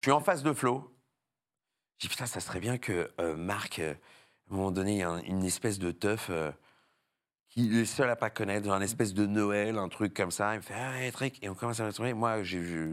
Je suis en face de Flo. Je dis putain, ça serait bien que euh, Marc, euh, à un moment donné, il y une espèce de teuf euh, qui est le seul à pas connaître, genre un espèce de Noël, un truc comme ça. Il me fait ah truc. Et on commence à me trouver. Moi,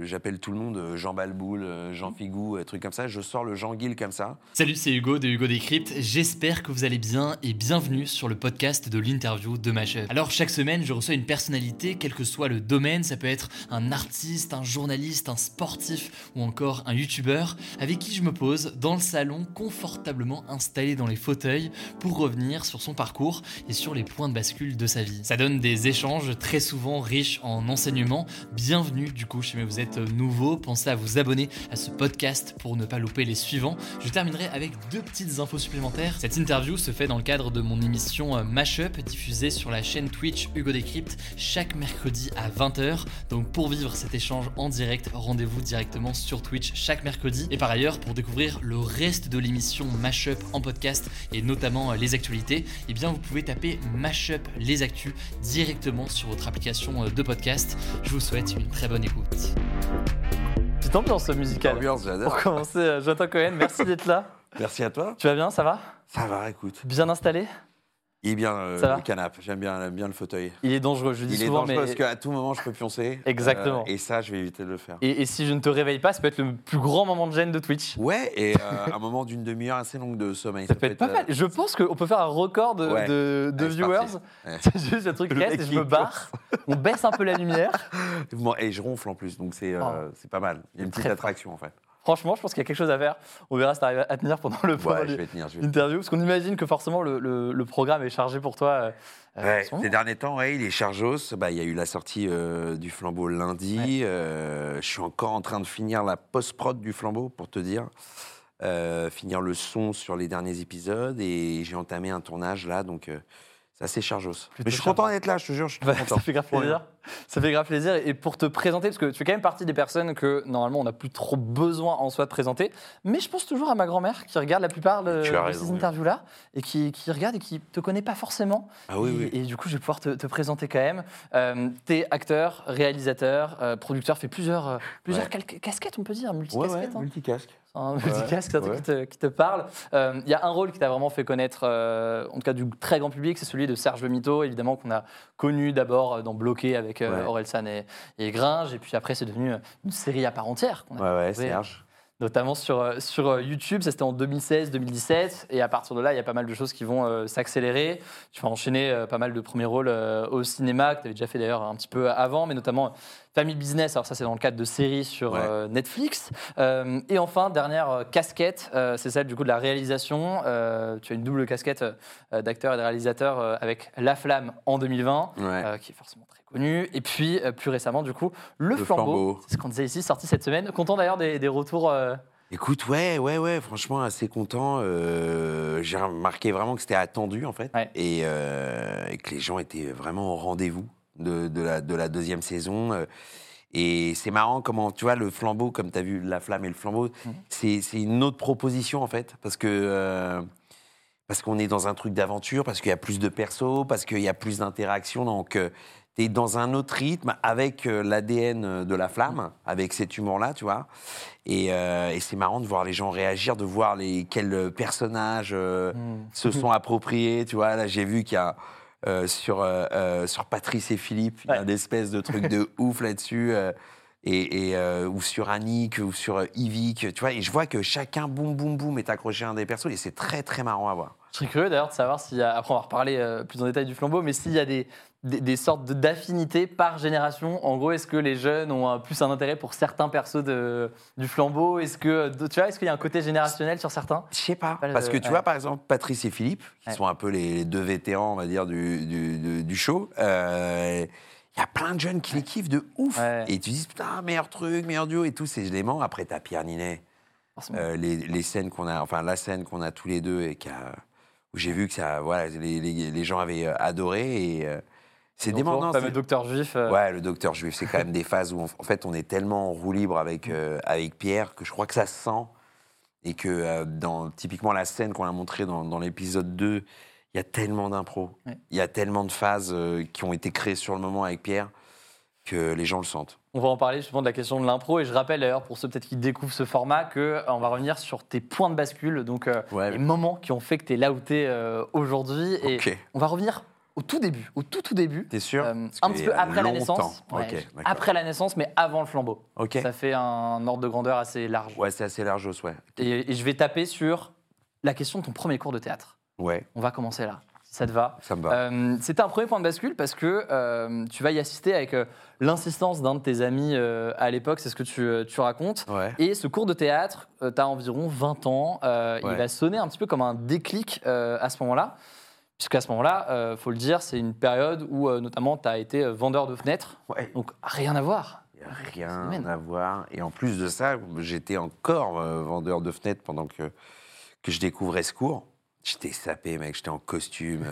j'appelle tout le monde euh, Jean Balboul, euh, Jean Figou, un truc comme ça. Je sors le Jean Guil comme ça. Salut, c'est Hugo de Hugo Décrypte. J'espère que vous allez bien et bienvenue sur le podcast de l'interview de Mashup. Alors, chaque semaine, je reçois une personnalité, quel que soit le domaine. Ça peut être un artiste, un journaliste, un sportif ou encore un youtubeur avec qui je me pose dans le salon, confortablement installé dans les fauteuils pour revenir sur son parcours et sur les points de de sa vie. Ça donne des échanges très souvent riches en enseignements. Bienvenue du coup, si vous êtes nouveau, pensez à vous abonner à ce podcast pour ne pas louper les suivants. Je terminerai avec deux petites infos supplémentaires. Cette interview se fait dans le cadre de mon émission euh, Mashup, diffusée sur la chaîne Twitch Hugo Décrypte chaque mercredi à 20h. Donc pour vivre cet échange en direct, rendez-vous directement sur Twitch chaque mercredi. Et par ailleurs, pour découvrir le reste de l'émission Mashup en podcast et notamment euh, les actualités, eh bien vous pouvez taper Mashup les actus directement sur votre application euh, de podcast. Je vous souhaite une très bonne écoute. Petite ambiance musicale. Ambiance, j'adore. Pour commencer, euh, Jonathan Cohen, merci d'être là. Merci à toi. Tu vas bien, ça va? Ça va, écoute. Bien installé? Il est bien euh, le canapé. J'aime bien, j'aime bien le fauteuil. Il est dangereux, je le dis Il est souvent, dangereux mais... parce qu'à tout moment, je peux pioncer. Exactement. Euh, et ça, je vais éviter de le faire. Et, et si je ne te réveille pas, ça peut être le plus grand moment de gêne de Twitch. Ouais, et euh, un moment d'une demi-heure assez longue de sommeil. Ça peut être pas mal. Je pense qu'on peut faire un record de, Ouais. de- de Allez, c'est viewers. Ouais. C'est juste le truc reste et je me barre. On baisse un peu la lumière. Et je ronfle en plus, donc c'est Oh. pas mal. Il y a une petite attraction en fait. Franchement, je pense qu'il y a quelque chose à faire. On verra si tu arrives à tenir pendant le Ouais, je vais tenir. Je vais tenir. l'interview. Parce qu'on imagine que forcément le, le- le programme est chargé pour toi. euh, euh, Ouais, ces derniers temps, ouais, il est chargos. Bah, il y a eu la sortie euh, du flambeau lundi. Euh, je suis encore en train de finir la post-prod du flambeau, pour te dire. Finir le son sur les derniers épisodes. Et j'ai entamé un tournage là, donc c'est assez chargos. Mais je suis content d'être là, je te jure, je suis Bah, très content. ça fait grave plaisir. Ça fait grave plaisir. Et pour te présenter, parce que tu fais quand même partie des personnes que normalement on n'a plus trop besoin en soi de présenter, mais je pense toujours à ma grand-mère qui regarde la plupart de, raison, ces interviews-là et qui, qui regarde et qui te connaît pas forcément. Ah oui, et, oui. et du coup, je vais pouvoir te, te présenter quand même. Euh, T'es acteur, réalisateur, euh, producteur, fait plusieurs, euh, plusieurs Ouais. casquettes, on peut dire, Ouais, multicasquettes. ouais, hein. multicasque. Un Ouais, truc ouais. qui, te, qui te parle. Euh, Il y a un rôle qui t'a vraiment fait connaître, euh, en tout cas du très grand public, c'est celui de Serge Le Mito, évidemment, qu'on a connu d'abord dans Bloqué avec euh, Ouais. Orelsan et, et Gringe, et puis après c'est devenu une série à part entière, qu'on a Ouais, Serge. notamment sur, euh, sur euh, YouTube, ça c'était en 2016-2017, et à partir de là, il y a pas mal de choses qui vont euh, s'accélérer. Tu vas enchaîner euh, pas mal de premiers rôles euh, au cinéma, que tu avais déjà fait d'ailleurs un petit peu avant, mais notamment Family Business, alors ça c'est dans le cadre de séries sur Ouais. euh, Netflix. Euh, et enfin, dernière euh, casquette, euh, c'est celle du coup de la réalisation. Tu as une double casquette d'acteur et de réalisateur avec La Flamme en 2020, Ouais. euh, qui est forcément très connu. Et puis plus récemment, du coup, Le, Le Flambeau, Flambeau. c'est ce qu'on disait ici, sorti cette semaine. Content d'ailleurs des, des retours. Écoute, ouais, ouais, ouais, franchement, assez content. Euh, J'ai remarqué vraiment que c'était attendu, en fait, Ouais. et, euh, et que les gens étaient vraiment au rendez-vous de, de la, de la deuxième saison. euh. Et c'est marrant comment, tu vois, le flambeau, comme tu as vu La Flamme et le flambeau, Mhm. c'est une autre proposition, en fait, parce que... euh, parce qu'on est dans un truc d'aventure, parce qu'il y a plus de persos, parce qu'il y a plus d'interactions. Donc, tu es dans un autre rythme avec euh, l'ADN de la flamme, avec cet humour-là, tu vois. Et, euh, et c'est marrant de voir les gens réagir, de voir les, quels personnages euh, Hmm. se sont appropriés. Tu vois, là, j'ai vu qu'il y a euh, sur, euh, euh, sur Patrice et Philippe, il y a Ouais. une espèce de truc de ouf là-dessus. euh, et, et, ou sur Annick, ou sur Yvick, tu vois, et je vois que chacun, boum, boum, boum, est accroché à un des persos, et c'est très, très marrant à voir. Je serais curieux d'ailleurs de savoir s'il y a, après on va reparler plus en détail du flambeau, mais s'il y a des, des, des sortes d'affinités par génération. En gros, est-ce que les jeunes ont un- plus un intérêt pour certains persos de, du flambeau? Est-ce que, tu vois, est-ce qu'il y a un côté générationnel sur certains? Je sais pas. Pas le- Parce que tu ouais. vois, par exemple, Patrice et Philippe, qui Ouais. sont un peu les deux vétérans, on va dire, du, du, du- du show, euh, il y a plein de jeunes qui les kiffent de ouf. Ouais. Et tu dis, putain, meilleur truc, meilleur duo et tous ces éléments. Après, t'as Pierre Ninet. Euh, les, les scènes qu'on a, enfin la scène qu'on a tous les deux et qui a- où j'ai vu que ça, voilà, les, les- les gens avaient euh, adoré et euh, c'est demandant. Le docteur juif. euh, Ouais, le docteur juif, c'est quand même des phases où on- en fait on est tellement en roue libre avec euh, avec Pierre que je crois que ça se sent et que euh, dans typiquement la scène qu'on a montrée dans, dans l'épisode 2, il y a tellement d'impro, il Ouais. y a tellement de phases qui ont été créées sur le moment avec Pierre que les gens le sentent. On va en parler justement de la question de l'impro et je rappelle d'ailleurs pour ceux peut-être qui découvrent ce format que euh, on va revenir sur tes points de bascule, donc Ouais. les moments qui ont fait que tu es là où tu es aujourd'hui et on va revenir au tout début, au tout tout début. T'es sûr Euh, un petit peu après la naissance. Ouais, après la naissance, mais avant le flambeau. Ok. Ça fait un ordre de grandeur assez large. Ouais, c'est assez large, ouais. Et, et je vais taper sur la question de ton premier cours de théâtre. Ouais, On va commencer là, si ça te va. ça me va. Euh, C'était un premier point de bascule parce que euh, tu vas y assister avec l'insistance d'un de tes amis à l'époque, c'est ce que tu, tu racontes. Ouais. Et ce cours de théâtre, tu as environ 20 ans, euh, il Ouais. va sonner un petit peu comme un déclic à ce moment-là. Puisqu'à ce moment-là, euh, faut le dire, c'est une période où euh, notamment tu as été euh, vendeur de fenêtres. Ouais. Donc rien à voir. Rien à voir. Et en plus de ça, j'étais encore euh, vendeur de fenêtres pendant que, que je découvrais ce cours. J'étais sapé, mec. J'étais en costume.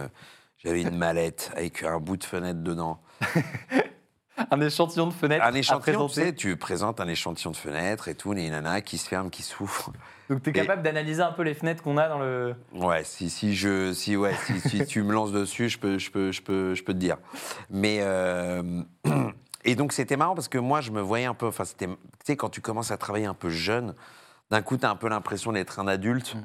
J'avais une mallette avec un bout de fenêtre dedans. Un échantillon de fenêtres Un échantillon, tu sais, tu présentes un échantillon de fenêtre et tout, les nanas qui se ferment, qui souffrent. Donc tu es capable d'analyser un peu les fenêtres qu'on a dans le... Ouais, si, si, je, si, ouais, si, si tu me lances dessus, je peux, je peux, je peux, je peux te dire. Mais euh, et donc c'était marrant parce que moi je me voyais un peu, enfin c'était, tu sais, quand tu commences à travailler un peu jeune, d'un coup tu as un peu l'impression d'être un adulte.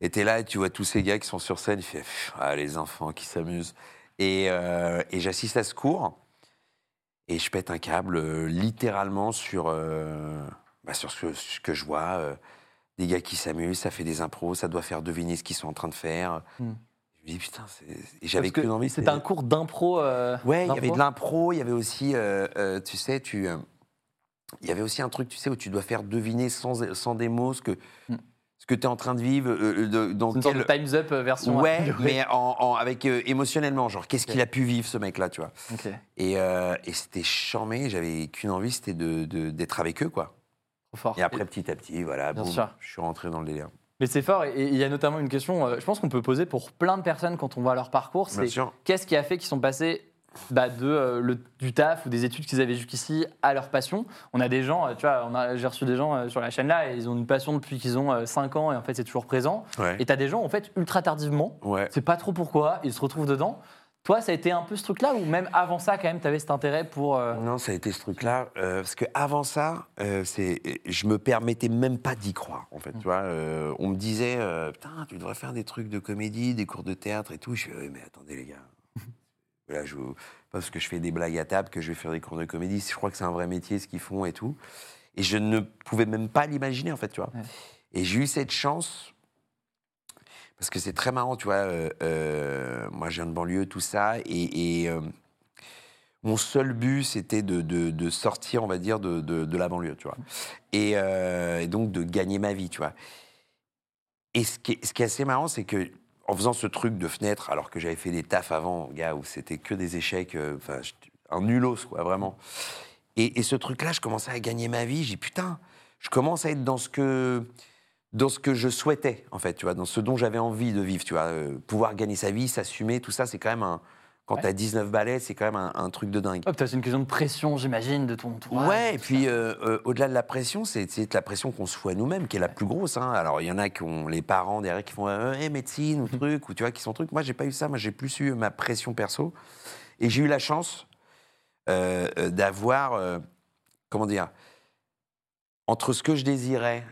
Et t'es là et tu vois tous ces gars qui sont sur scène, fait Pff, ah, les enfants qui s'amusent. Et, euh, et j'assiste à ce cours et je pète un câble euh, littéralement sur, euh, bah, sur ce, que- ce que je vois. euh, des gars qui s'amusent, ça fait des impros, ça doit faire deviner ce qu'ils sont en train de faire. Hmm. Je me dis putain, j'avais que envie. C'était un cours d'impro. Ouais, il y avait de l'impro, il y avait aussi, tu sais, tu, il y avait aussi un truc, tu sais, où tu dois faire deviner sans, sans des mots ce que, Hmm. Ce que tu es en train de vivre, euh, de- dans une sorte de quel... Time's Up euh, version. Ouais, mais en, en- avec euh, émotionnellement, genre qu'est-ce qu'il a pu vivre ce mec-là, tu vois. Et, euh, et c'était charmé, j'avais qu'une envie, c'était de- de- d'être avec eux, quoi. Fort. Et après, petit à petit, voilà, Bien boum, je suis rentré dans le délire. Mais c'est fort, et il y a notamment une question, euh, je pense qu'on peut poser pour plein de personnes quand on voit leur parcours, c'est qu'est-ce qui a fait qu'ils sont passés bah, de, euh, le- du taf ou des études qu'ils avaient jusqu'ici à leur passion On a des gens, euh, tu vois, j'ai reçu des gens euh, sur la chaîne là, et ils ont une passion depuis qu'ils ont 5 ans, et en fait c'est toujours présent. Ouais. Et tu as des gens, en fait, ultra tardivement, Ouais. c'est pas trop pourquoi, ils se retrouvent dedans. Toi, ça a été un peu ce truc-là, ou même avant ça, quand même, tu avais cet intérêt pour... euh, Non, ça a été ce truc-là. euh, parce que avant ça, euh, c'est, je me permettais même pas d'y croire. En fait, tu vois, Euh, on me disait, euh, putain, tu devrais faire des trucs de comédie, des cours de théâtre et tout. Je oui, mais attendez les gars. Là, je, pas parce que je fais des blagues à table que je vais faire des cours de comédie. Je crois que c'est un vrai métier ce qu'ils font et tout. Et je ne pouvais même pas l'imaginer en fait, tu vois. Ouais. Et j'ai eu cette chance. Parce que c'est très marrant, tu vois. euh, euh, moi, je viens de banlieue, tout ça. Et, et, euh, mon seul but, c'était de, de- de sortir, on va dire, de, la banlieue, tu vois. Et, et donc de gagner ma vie, tu vois. Et ce qui est, ce qui est assez marrant, c'est que en faisant ce truc de fenêtre, alors que j'avais fait des tafs avant, gars, où c'était que des échecs, euh, un nulos, quoi, vraiment. Et, ce truc-là, je commençais à gagner ma vie. J'ai putain, je commence à être dans ce que dans ce que je souhaitais, en fait, tu vois, dans ce dont j'avais envie de vivre, tu vois. Euh, pouvoir gagner sa vie, s'assumer, tout ça, c'est quand même un. Quand Ouais. t'as 19 balais, c'est quand même un, un truc de dingue. T'as- c'est une question de pression, j'imagine, de ton entourage. Ouais, et puis euh, euh, au-delà de la pression, c'est la pression qu'on se fout à nous-mêmes qui est la plus grosse. hein. Alors il y en a qui ont les parents derrière qui font euh, Eh, médecine ou truc, ou tu vois, qui sont trucs. Moi, j'ai pas eu ça. Moi, j'ai plus eu ma pression perso. Et j'ai eu la chance euh, d'avoir, comment dire, entre ce que je désirais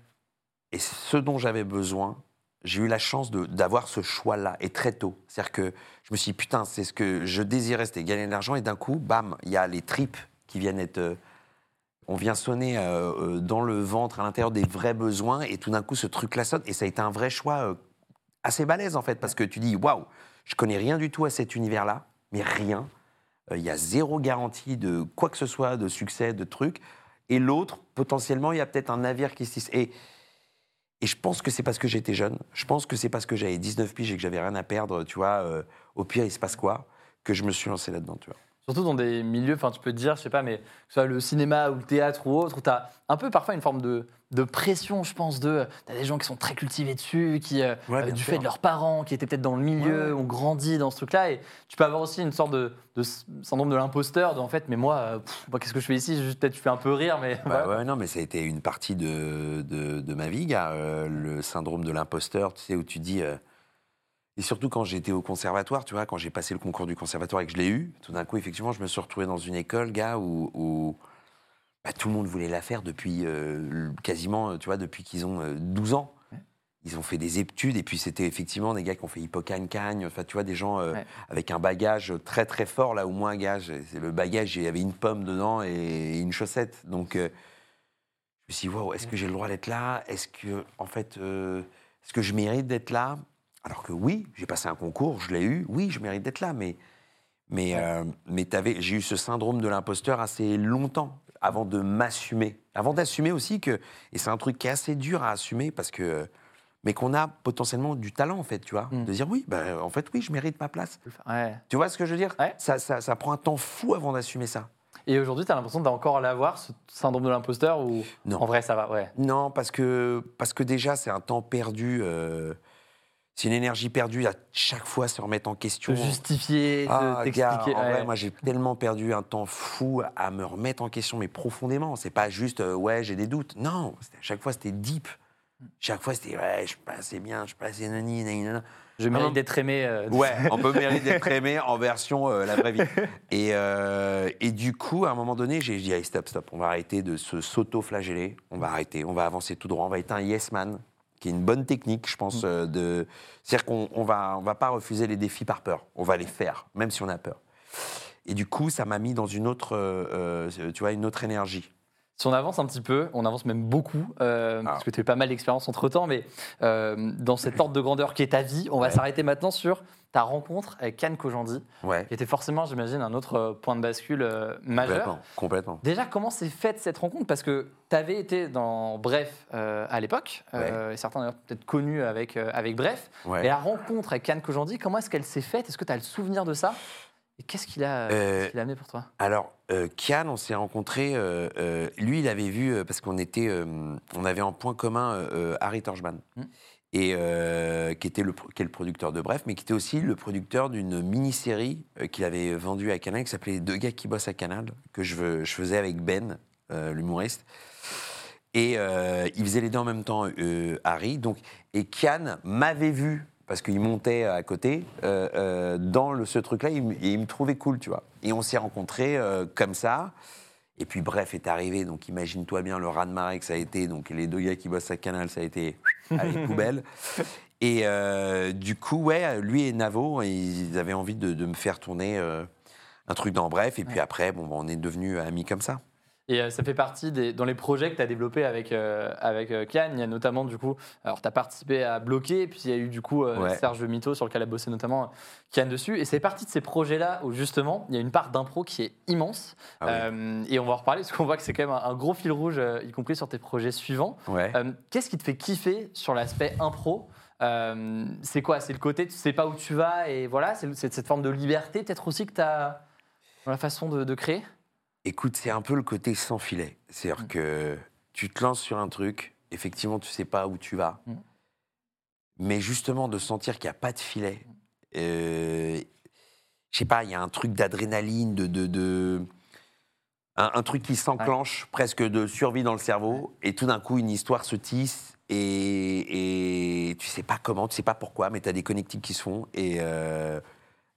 et ce dont j'avais besoin, j'ai eu la chance d'avoir ce choix-là, et très tôt. C'est-à-dire que je me suis dit, putain, c'est ce que je désirais, c'était gagner de l'argent, et d'un coup, bam, il y a les tripes qui viennent être... euh, on vient sonner euh, euh, dans le ventre, à l'intérieur des vrais besoins, et tout d'un coup, ce truc-là sonne, et ça a été un vrai choix assez balèze, en fait, parce que tu dis, waouh, je connais rien du tout à cet univers-là, mais rien. Il y a zéro garantie de quoi que ce soit, de succès, de trucs. Et l'autre, potentiellement, il y a peut-être un navire qui se. Et, et je pense que c'est parce que j'étais jeune. Je pense que c'est parce que j'avais 19 piges et que j'avais rien à perdre, tu vois. euh, au pire, il se passe quoi Que je me suis lancé là-dedans, tu vois. Surtout dans des milieux, enfin, tu peux te dire, je sais pas, mais que ce soit le cinéma ou le théâtre ou autre, tu as un peu parfois une forme de, de pression, je pense, de. Tu as des gens qui sont très cultivés dessus, qui, euh, Ouais, euh, du sûr. fait de leurs parents, qui étaient peut-être dans le milieu, Ouais, ouais. ont grandi dans ce truc-là. Et tu peux avoir aussi une sorte de, de syndrome de l'imposteur, de en fait, mais moi, euh, moi, qu'est-ce que je fais ici? Peut-être je fais un peu rire, mais. Bah ouais, non, mais ça a été une partie de, de, de ma vie, gars. euh, le syndrome de l'imposteur, tu sais, où tu dis. euh, et surtout quand j'étais au conservatoire, tu vois, quand j'ai passé le concours du conservatoire et que je l'ai eu, tout d'un coup, effectivement, je me suis retrouvé dans une école, gars, où, où, bah, tout le monde voulait la faire depuis euh, quasiment, tu vois, depuis qu'ils ont euh, 12 ans. Ils ont fait des études et puis c'était effectivement des gars qui ont fait hippocagne-cagne, enfin tu vois, des gens euh, Ouais. avec un bagage très très fort, là où moi, gars, j'ai- c'est le bagage, il y avait une pomme dedans et une chaussette. Donc euh, je me suis dit, wow, est-ce que j'ai le droit d'être là? Est-ce que, en fait, euh, est-ce que je mérite d'être là? Alors que oui, j'ai passé un concours, je l'ai eu, oui, je mérite d'être là, mais, mais, euh, mais j'ai eu ce syndrome de l'imposteur assez longtemps avant de m'assumer. Avant d'assumer aussi que, et c'est un truc qui est assez dur à assumer parce que, mais qu'on a potentiellement du talent, en fait, tu vois, Mm. de dire oui, ben, en fait, oui, je mérite ma place. Ouais. Tu vois ce que je veux dire? Ouais. ça, ça, ça prend un temps fou avant d'assumer ça. Et aujourd'hui, tu as l'impression d'encore l'avoir, ce syndrome de l'imposteur, ou Non. en vrai, ça va? Ouais. Non, parce que, parce que déjà, c'est un temps perdu. euh, c'est une énergie perdue à chaque fois se remettre en question. Justifier, Ah, t'expliquer. en ouais. vrai, moi, j'ai tellement perdu un temps fou à me remettre en question, mais profondément. C'est pas juste, euh, ouais, j'ai des doutes. Non, à chaque fois, c'était deep. Chaque fois, c'était, ouais, je suis pas assez bien, je suis pas assez nani, nani, nana. Je mérite non. d'être aimé. euh, Ouais, on peut mériter d'être aimé en version euh, la vraie vie. Et, et du coup, à un moment donné, j'ai dit, allez, stop, stop, on va arrêter de se s'auto-flageller, on va arrêter, on va avancer tout droit, on va être un yes man, qui est une bonne technique, je pense, euh, de... C'est-à-dire qu'on on va, on va pas refuser les défis par peur, on va les faire, même si on a peur. Et du coup, ça m'a mis dans une autre, euh, euh, tu vois, une autre énergie. Si on avance un petit peu, on avance même beaucoup, euh, parce Ah. que tu as eu pas mal d'expérience entre temps, mais euh, dans cette ordre de grandeur qui est ta vie, on va Ouais. s'arrêter maintenant sur ta rencontre avec Kian Kojandi, Ouais, qui était forcément, j'imagine, un autre euh, point de bascule euh, majeur. complètement, complètement. Déjà, comment s'est faite cette rencontre? Parce que tu avais été dans Bref à l'époque, euh, et certains d'ailleurs peut-être connus avec, avec Bref. Ouais. Et la rencontre avec Kian Kojandi, comment est-ce qu'elle s'est faite? Est-ce que tu as le souvenir de ça? Qu'est-ce qu'il a, Euh, qu'il a amené pour toi? Alors, euh, Kian, on s'est rencontrés. euh, euh, lui, il avait vu euh, parce qu'on était, euh, on avait en point commun euh, euh, Harry Torchman, Mm. et euh, qui était le, pro- qui est le producteur de Bref, mais qui était aussi le producteur d'une mini-série euh, qu'il avait vendue à Canal, qui s'appelait Deux gars qui bossent à Canal, que je, faisais avec Ben, euh, l'humoriste. Et euh, il faisait les deux en même temps, euh, Harry. Donc, et Kian m'avait vu parce qu'il montait à côté euh, euh, dans le, ce truc-là. Il, me- et il me trouvait cool, tu vois. Et on s'est rencontrés euh, comme ça. Et puis bref est arrivé. Donc imagine-toi bien le raz de marée que ça a été. Donc les deux gars qui bossent à Canal, ça a été à les poubelles. Et du coup, ouais, lui et Navo, ils avaient envie de, de me faire tourner un truc dans Bref. Et puis après, bon, bah, on est devenus amis comme ça. Et euh, ça fait partie des, dans les projets que tu as développés avec, euh, avec euh, Kian. Il y a notamment, du coup, alors tu as participé à Bloquer, puis il y a eu, du coup, euh, Ouais. Serge Mito, sur lequel a bossé notamment Kian dessus. Et c'est partie de ces projets-là où, justement, il y a une part d'impro qui est immense. Ah oui. Euh, et on va en reparler, parce qu'on voit que c'est quand même un, un gros fil rouge, y compris sur tes projets suivants. Ouais. Qu'est-ce qui te fait kiffer sur l'aspect impro? C'est quoi? C'est le côté, tu sais pas où tu vas, et voilà, c'est c'est cette forme de liberté, peut-être aussi que tu as dans la façon de, de créer? Écoute, c'est un peu le côté sans filet. C'est-à-dire Mm. que tu te lances sur un truc, effectivement, tu sais pas où tu vas. Mm. Mais justement, de sentir qu'il n'y a pas de filet, euh, je sais pas, il y a un truc d'adrénaline, de. de, de- un, un truc qui s'enclenche, presque de survie dans le cerveau, et tout d'un coup, une histoire se tisse, et, et tu sais pas comment, tu sais pas pourquoi, mais tu as des connectiques qui se font, et, euh,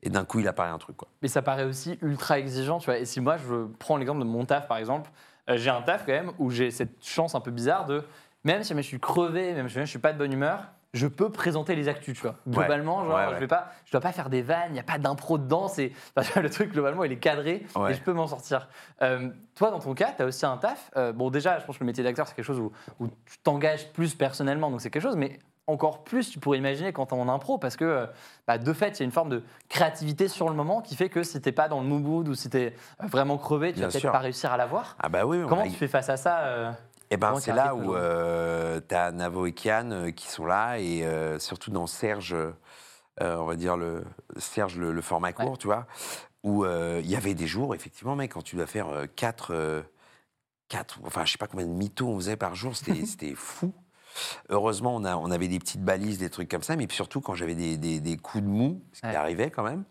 et d'un coup, il apparaît un truc. Quoi. Mais ça paraît aussi ultra exigeant, tu vois. Et si moi, je prends l'exemple de mon taf, par exemple, euh, j'ai un taf quand même où j'ai cette chance un peu bizarre de, même si je suis crevé, même si je suis pas de bonne humeur, je peux présenter les actus, tu vois. Globalement, genre, Ouais, ouais. je vais pas, je dois pas faire des vannes, il n'y a pas d'impro dedans, c'est, enfin, le truc, globalement, il est cadré et je peux m'en sortir. Euh, toi, dans ton cas, tu as aussi un taf. Euh, bon, déjà, je pense que le métier d'acteur, c'est quelque chose où, où tu t'engages plus personnellement, donc c'est quelque chose, mais encore plus, tu pourrais imaginer quand t'es en impro, parce que euh, bah, de fait, il y a une forme de créativité sur le moment qui fait que si t'es pas dans le mood ou si t'es euh, vraiment crevé, tu Bien vas peut-être pas réussir à l'avoir. Ah bah oui, on Comment a- tu fais face à ça euh Eh ben, c'est là où aujourd'hui tu as Navo et Kian euh, qui sont là, et euh, surtout dans Serge, euh, on va dire le Serge, le, le format court, Ouais. tu vois, où euh, il y avait des jours, effectivement, mec, quand tu dois faire 4, quatre, enfin, je sais pas combien de mythos on faisait par jour, c'était fou. Heureusement, on, a, on avait des petites balises, des trucs comme ça, mais surtout quand j'avais des, des- des coups de mou, ce qui Ouais. arrivait quand même,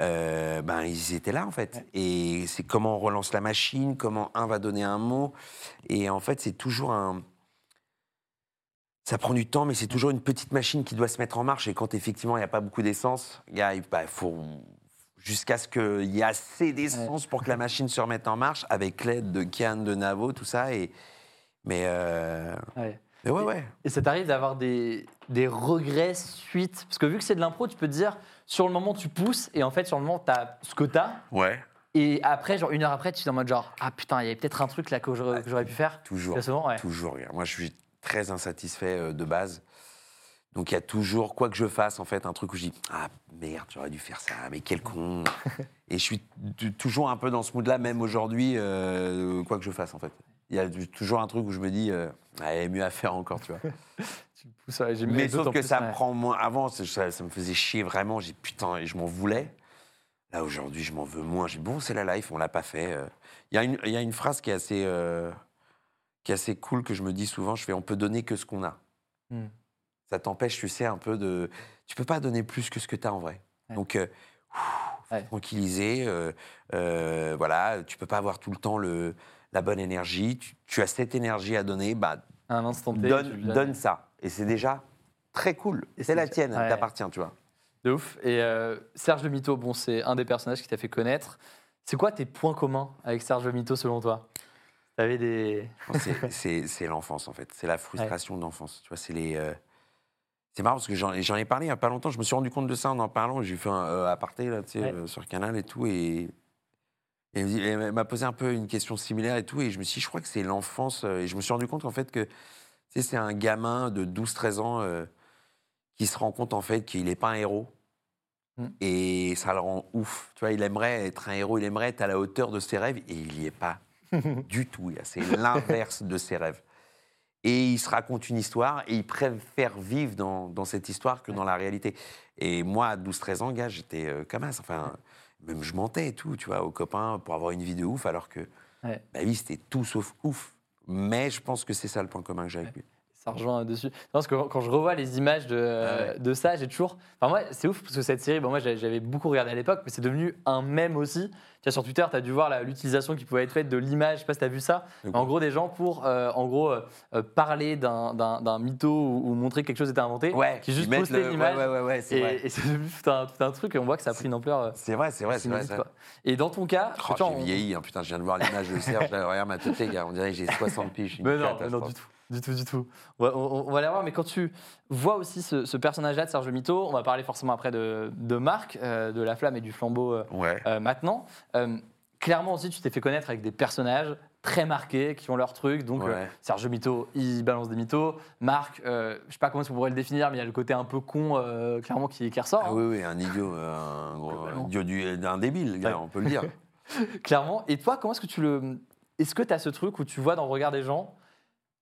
euh, ben, ils étaient là en fait. Et c'est comment on relance la machine, comment un va donner un mot. Et en fait, c'est toujours un. Ça prend du temps, mais c'est toujours une petite machine qui doit se mettre en marche. Et quand effectivement il n'y a pas beaucoup d'essence, il bah, faut. Jusqu'à ce qu'il y ait assez d'essence pour que la machine se remette en marche, avec l'aide de Kian, de Navo, tout ça. Et... Mais, euh, Ouais. Mais ouais, ouais. Et ça t'arrive d'avoir des, des regrets suite? Parce que vu que c'est de l'impro, tu peux te dire, sur le moment, tu pousses, et en fait, sur le moment, t'as ce que t'as, Ouais. et après, genre une heure après, tu es en mode genre, ah putain, il y avait peut-être un truc là que j'aurais que j'aurais pu faire. Toujours. Très souvent, ouais. Toujours. regarde. Moi, je suis très insatisfait euh, de base. Donc, il y a toujours, quoi que je fasse, en fait, un truc où je dis Ah merde, j'aurais dû faire ça, mais quel con. Et je suis toujours un peu dans ce mood-là, même aujourd'hui, euh, quoi que je fasse, en fait. Il y a du- toujours un truc où je me dis euh, Ah, il y a mieux à faire encore, tu vois. Tu pousses, ouais, mais sauf que ça ouais. prend moins. Avant, ça, me faisait chier vraiment. J'ai putain, et je m'en voulais. Là, aujourd'hui, je m'en veux moins. J'ai dit, bon, c'est la life, on l'a pas fait. euh. Il y, a une- il y a une phrase qui est assez. euh, qui est assez cool que je me dis souvent, je fais on peut donner que ce qu'on a. Hmm. Ça t'empêche, tu sais, un peu de. Tu peux pas donner plus que ce que tu as en vrai. Ouais. Donc, euh, tranquilliser. euh, euh, voilà, tu peux pas avoir tout le temps le, la bonne énergie. Tu, tu as cette énergie à donner, bah, un instant T, donne, donne ça. Et c'est déjà très cool. Et C'est la tienne, ouais. elle t'appartient, tu vois. De ouf. Et euh, Serge Le Mito, bon, c'est un des personnages qui t'a fait connaître. C'est quoi tes points communs avec Serge Le Mito selon toi? T'avais des. Que c'est- l'enfance, en fait. C'est la frustration d'enfance. Tu vois, c'est les. euh, C'est marrant parce que j'en ai parlé il n'y a pas longtemps. Je me suis rendu compte de ça en en parlant. J'ai fait un euh, aparté là, tu sais, Ouais. euh, sur Canal et tout. Et, et elle m'a posé un peu une question similaire et tout. Et je me suis dit, je crois que c'est l'enfance. euh, Et je me suis rendu compte en fait que tu sais, c'est un gamin de 12-13 ans euh, qui se rend compte en fait qu'il n'est pas un héros. Mm. Et ça le rend ouf. Tu vois, il aimerait être un héros, il aimerait être à la hauteur de ses rêves et il n'y est pas du tout. C'est l'inverse de ses rêves. Et il se raconte une histoire et il préfère vivre dans, dans cette histoire que dans la réalité. Et moi, à 12-13 ans, gars, j'étais euh, comme ça. Enfin, même je mentais et tout, tu vois, aux copains pour avoir une vie de ouf, alors que Ouais. ma vie, c'était tout sauf ouf. Mais je pense que c'est ça le point commun que j'ai avec lui. Ça rejoint dessus. Non, parce que quand- je revois les images de, Ah ouais. de ça, j'ai toujours. Enfin, moi, c'est ouf parce que cette série, bon, moi, j'avais beaucoup regardé à l'époque, mais c'est devenu un mème aussi. Tu vois, sur Twitter, tu as dû voir l'utilisation qui pouvait être faite de l'image. Je sais pas si tu as vu ça. En gros, des gens pour, euh, en gros, euh, euh, parler d'un- mytho ou, ou montrer que quelque chose était inventé, ouais, qui juste postaient l'image. Ouais, ouais, ouais, ouais, c'est Et, et c'est devenu tout un, tout un truc, et on voit que ça a pris une ampleur. euh, C'est vrai, c'est vrai, c'est vrai. Et dans ton cas, Oh, j'ai on- vieilli, hein, putain, je viens de voir l'image de Serge, là, regarde ma tête, on dirait que j'ai 60 piges. Mais non, mais non, du tout. Du tout, du tout. On va, on- on va la voir, mais quand tu vois aussi ce, ce personnage-là de Serge Mito, on va parler forcément après de, de Marc, euh, de la flamme et du flambeau euh, Ouais. euh, maintenant. Clairement aussi, tu t'es fait connaître avec des personnages très marqués qui ont leur truc. Donc, Ouais. Serge Mito, il balance des mythos. Marc, je sais pas comment qu'on pourrait le définir, mais il y a le côté un peu con, clairement, qui, qui ressort. Ah hein, oui, oui, un idiot, un, gros- un idiot du- d'un débile, Ouais. on peut le dire. clairement. Et toi, comment est-ce que tu le. Est-ce que tu as ce truc où tu vois dans le regard des gens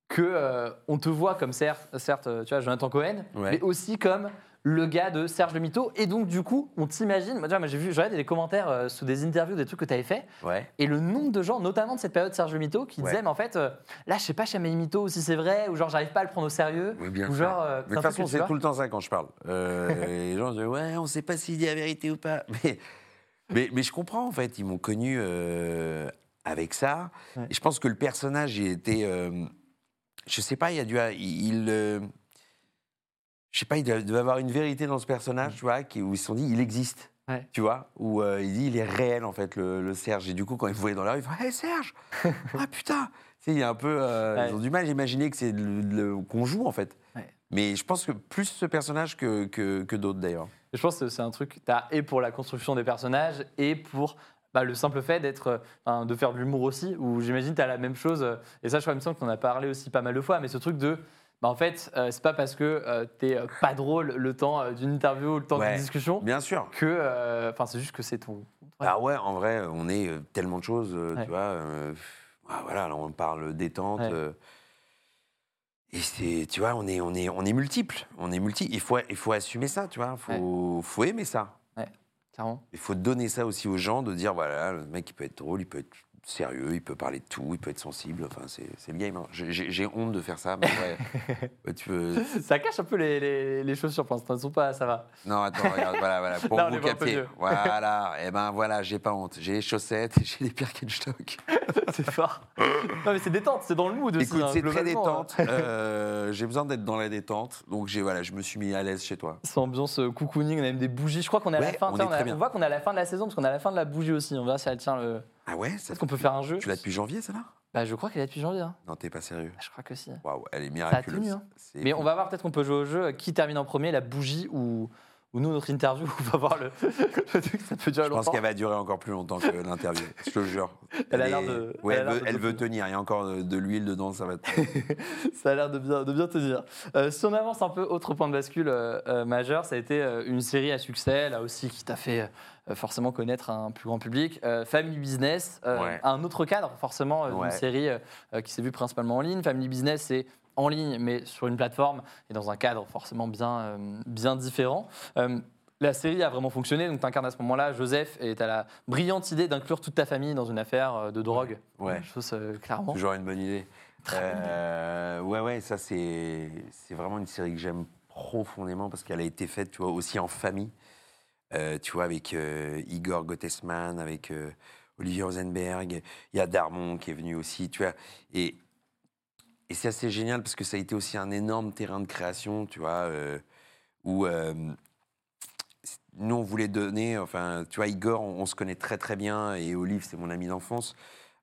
que euh, on te voit comme certes, certes euh, tu vois, Jonathan Cohen, Ouais. mais aussi comme le gars de Serge Le Mito. Et donc, du coup, on t'imagine. Moi, j'ai vu, j'ai des commentaires euh, sous des interviews, des trucs que tu avais fait. Ouais. Et le nombre de gens, notamment de cette période Serge Le Mito, qui Ouais. disaient, mais en fait, euh, là, je sais pas mes mythos si c'est vrai, ou genre, j'arrive pas à le prendre au sérieux. Oui, bien ou sûr. genre, euh, Mais de toute façon, c'est tout le temps ça quand je parle. Les gens disent Ouais, on sait pas s'il dit la vérité ou pas. Mais, mais, mais je comprends, en fait. Ils m'ont connu avec ça. Ouais. Et je pense que le personnage, il était. Je sais pas, il y a dû. Il. euh, je sais pas, il doit- devait avoir une vérité dans ce personnage, tu vois, qui, où ils se sont dit Il existe. Ouais. Tu vois, où euh, il dit il est réel en fait le, le Serge et du coup quand ils me voyaient dans la rue ils font Hé Serge ah putain tu sais il y a un peu euh, Ouais. ils ont du mal à imaginer que c'est le- le- qu'on joue en fait Ouais. mais je pense que plus ce personnage que, que, que d'autres d'ailleurs. Je pense que c'est un truc, tu as et pour la construction des personnages et pour bah, le simple fait d'être, euh, de faire de l'humour aussi, où j'imagine tu as la même chose. euh, Et ça, je crois, il me semble qu'on en a parlé aussi pas mal de fois, mais ce truc de. Bah, en fait, euh, c'est pas parce que euh, t'es pas drôle le temps d'une interview ou le temps Ouais. d'une discussion Bien sûr. que. Enfin, c'est juste que c'est ton. Ah ouais, en vrai, on est tellement de choses, Ouais. tu vois. ah, voilà, là, on parle détente. Ouais. et c'est, tu vois, on est, on est, on est multiples. On est multi. Il faut, il faut assumer ça, tu vois. Faut, faut aimer ça. Il faut donner ça aussi aux gens, de dire voilà, le mec il peut être drôle, il peut être sérieux, il peut parler de tout, il peut être sensible. Enfin, c'est le game. hein. J'ai- honte de faire ça. Mais ouais. Ouais, tu veux... Ça cache un peu les, les, les chaussures pour l'instant. Elles sont pas, ça va. Non, attends, regarde, voilà, voilà. Pour Là, vous capter. Voilà. Et ben voilà, j'ai pas honte. J'ai les chaussettes et j'ai les Birkenstock. c'est fort. Non, mais c'est détente, c'est dans le mood aussi. Écoute, hein, c'est très détente. Euh, j'ai besoin d'être dans la détente. Donc voilà, je me suis mis à l'aise chez toi. C'est ambiance euh, cocooning, on a même des bougies. Je crois qu'on est à la fin. on a- voit qu'on est à la fin de la saison parce qu'on à la fin de la bougie aussi. On verra si elle tient le. Ah ouais ça Est-ce qu'on peut faire un jeu Tu l'as depuis janvier, ça là? Bah, je crois qu'elle est depuis janvier. hein. Non, t'es pas sérieux. Je crois que si. Waouh, elle est a miraculeuse. tenu, hein. C'est Mais on va voir, peut-être qu'on peut jouer au jeu. Qui termine en premier, la bougie ou, ou nous, notre interview On va voir le. le truc, ça peut durer Je pense longtemps. qu'elle va durer encore plus longtemps que l'interview. Je te le jure. Elle a est- l'air de- Ouais, elle a l'air veut, de elle beaucoup. veut tenir. Il y a encore de, de l'huile dedans, ça va. te- Ça a l'air de bien, de bien tenir. Euh, si on avance un peu, autre point de bascule euh, euh, majeur, ça a été euh, une série à succès, là aussi, qui t'a fait euh, forcément connaître un plus grand public. Euh, Family Business, euh, Ouais. un autre cadre, forcément, euh, d'une Ouais. série euh, euh, qui s'est vue principalement en ligne. Family Business, c'est en ligne, mais sur une plateforme et dans un cadre forcément bien, euh, bien différent. Euh, la série a vraiment fonctionné, donc tu incarnes à ce moment-là Joseph et tu as la brillante idée d'inclure toute ta famille dans une affaire euh, de drogue. Ouais. Chose euh, clairement. Toujours une bonne idée. Euh, ouais, ouais, ça c'est c'est vraiment une série que j'aime profondément parce qu'elle a été faite, tu vois, aussi en famille. Euh, tu vois, avec euh, Igor Gottesman, avec euh, Olivier Rosenberg, il y a Darmon qui est venu aussi, tu vois. Et, et c'est assez génial parce que ça a été aussi un énorme terrain de création, tu vois, où nous on voulait donner, enfin, tu vois, Igor, on, on se connaît très très bien et Olive, c'est mon ami d'enfance,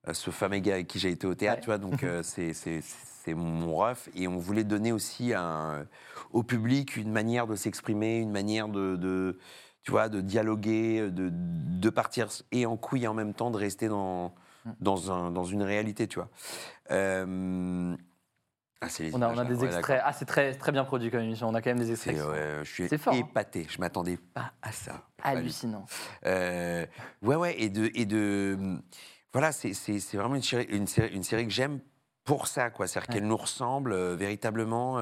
euh, ce fameux gars avec qui j'ai été au théâtre, Ouais. tu vois, donc euh, c'est c'est- c'est mon ref. Et on voulait donner aussi un- au public une manière de s'exprimer, une manière de, de, tu vois, de dialoguer, de, de partir et en couille et en même temps de rester dans, dans, un, dans une réalité, tu vois. Euh, ah, les On a, on a des Ouais, extraits. Ah, c'est très, très bien produit comme émission. On a quand même des extraits. Je suis hein. épaté. Je m'attendais pas à ça. hallucinants. Euh, ouais, ouais, et de, et de, voilà, c'est, c'est, c'est vraiment une série, une série, une série que j'aime pour ça, quoi. C'est-à-dire Ouais. qu'elle nous ressemble euh, véritablement,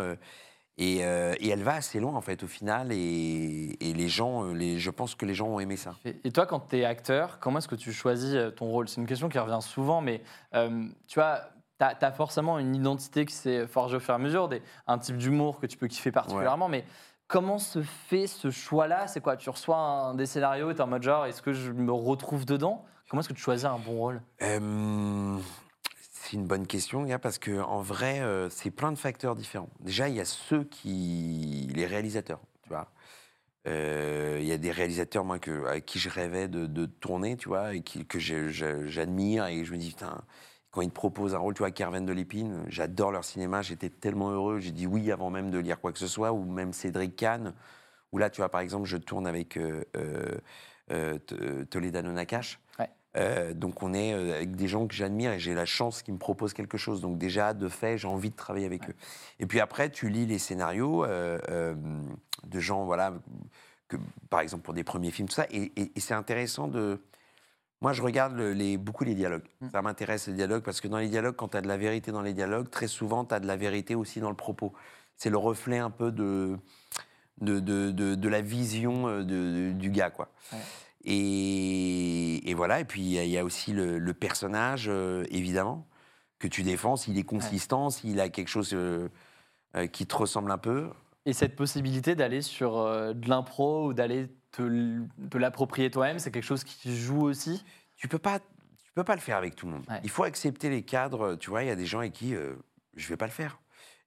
et, euh, et elle va assez loin en fait au final, et, et les gens, euh, les, je pense que les gens ont aimé ça. Et toi, quand tu es acteur, comment est-ce que tu choisis euh, ton rôle? C'est une question qui revient souvent, mais euh, tu vois, tu as, forcément une identité qui s'est forgée au fur et à mesure, des, un type d'humour que tu peux kiffer particulièrement, mais comment se fait ce choix-là? C'est quoi? Tu reçois un, des scénarios et tu es en mode genre, est-ce que je me retrouve dedans? Comment est-ce que tu choisis un bon rôle? Euh, c'est une bonne question, parce que en vrai, euh, c'est plein de facteurs différents. Déjà, il y a ceux qui, les réalisateurs, tu vois. Euh, Il y a des réalisateurs, moi, avec qui je rêvais de, tourner, tu vois, et que j'admire, et je me dis, putain, quand ils te proposent un rôle, tu vois, Kerven de l'Épine, j'adore leur cinéma, j'étais tellement heureux, j'ai dit oui avant même de lire quoi que ce soit, ou même Cédric Kahn, où là, tu vois, par exemple, je tourne avec euh, euh, euh, Toledano Nakash. Ouais. Euh, donc on est euh, avec des gens que j'admire et j'ai la chance qu'ils me proposent quelque chose. Donc déjà, de fait, j'ai envie de travailler avec eux. Et puis après, tu lis les scénarios euh, euh, de gens, voilà, que, par exemple pour des premiers films, tout ça. Et, et- et c'est intéressant de... Moi, je regarde le- les, beaucoup les dialogues. Mm. Ça m'intéresse les dialogues parce que dans les dialogues, quand tu as de la vérité dans les dialogues, très souvent, tu as de la vérité aussi dans le propos. C'est le reflet un peu de, de, de, de- de la vision du gars, quoi. Ouais. Et, et voilà, et puis il y a- il y, a aussi le, le personnage, euh, évidemment, que tu défends, s'il est consistant, s'il a quelque chose euh, euh, qui te ressemble un peu. Et cette possibilité d'aller sur de l'impro ou d'aller te, l'approprier toi-même, c'est quelque chose qui joue aussi? Tu peux pas, tu peux pas le faire avec tout le monde. Ouais. Il faut accepter les cadres. Tu vois, il y a des gens avec qui je vais pas le faire,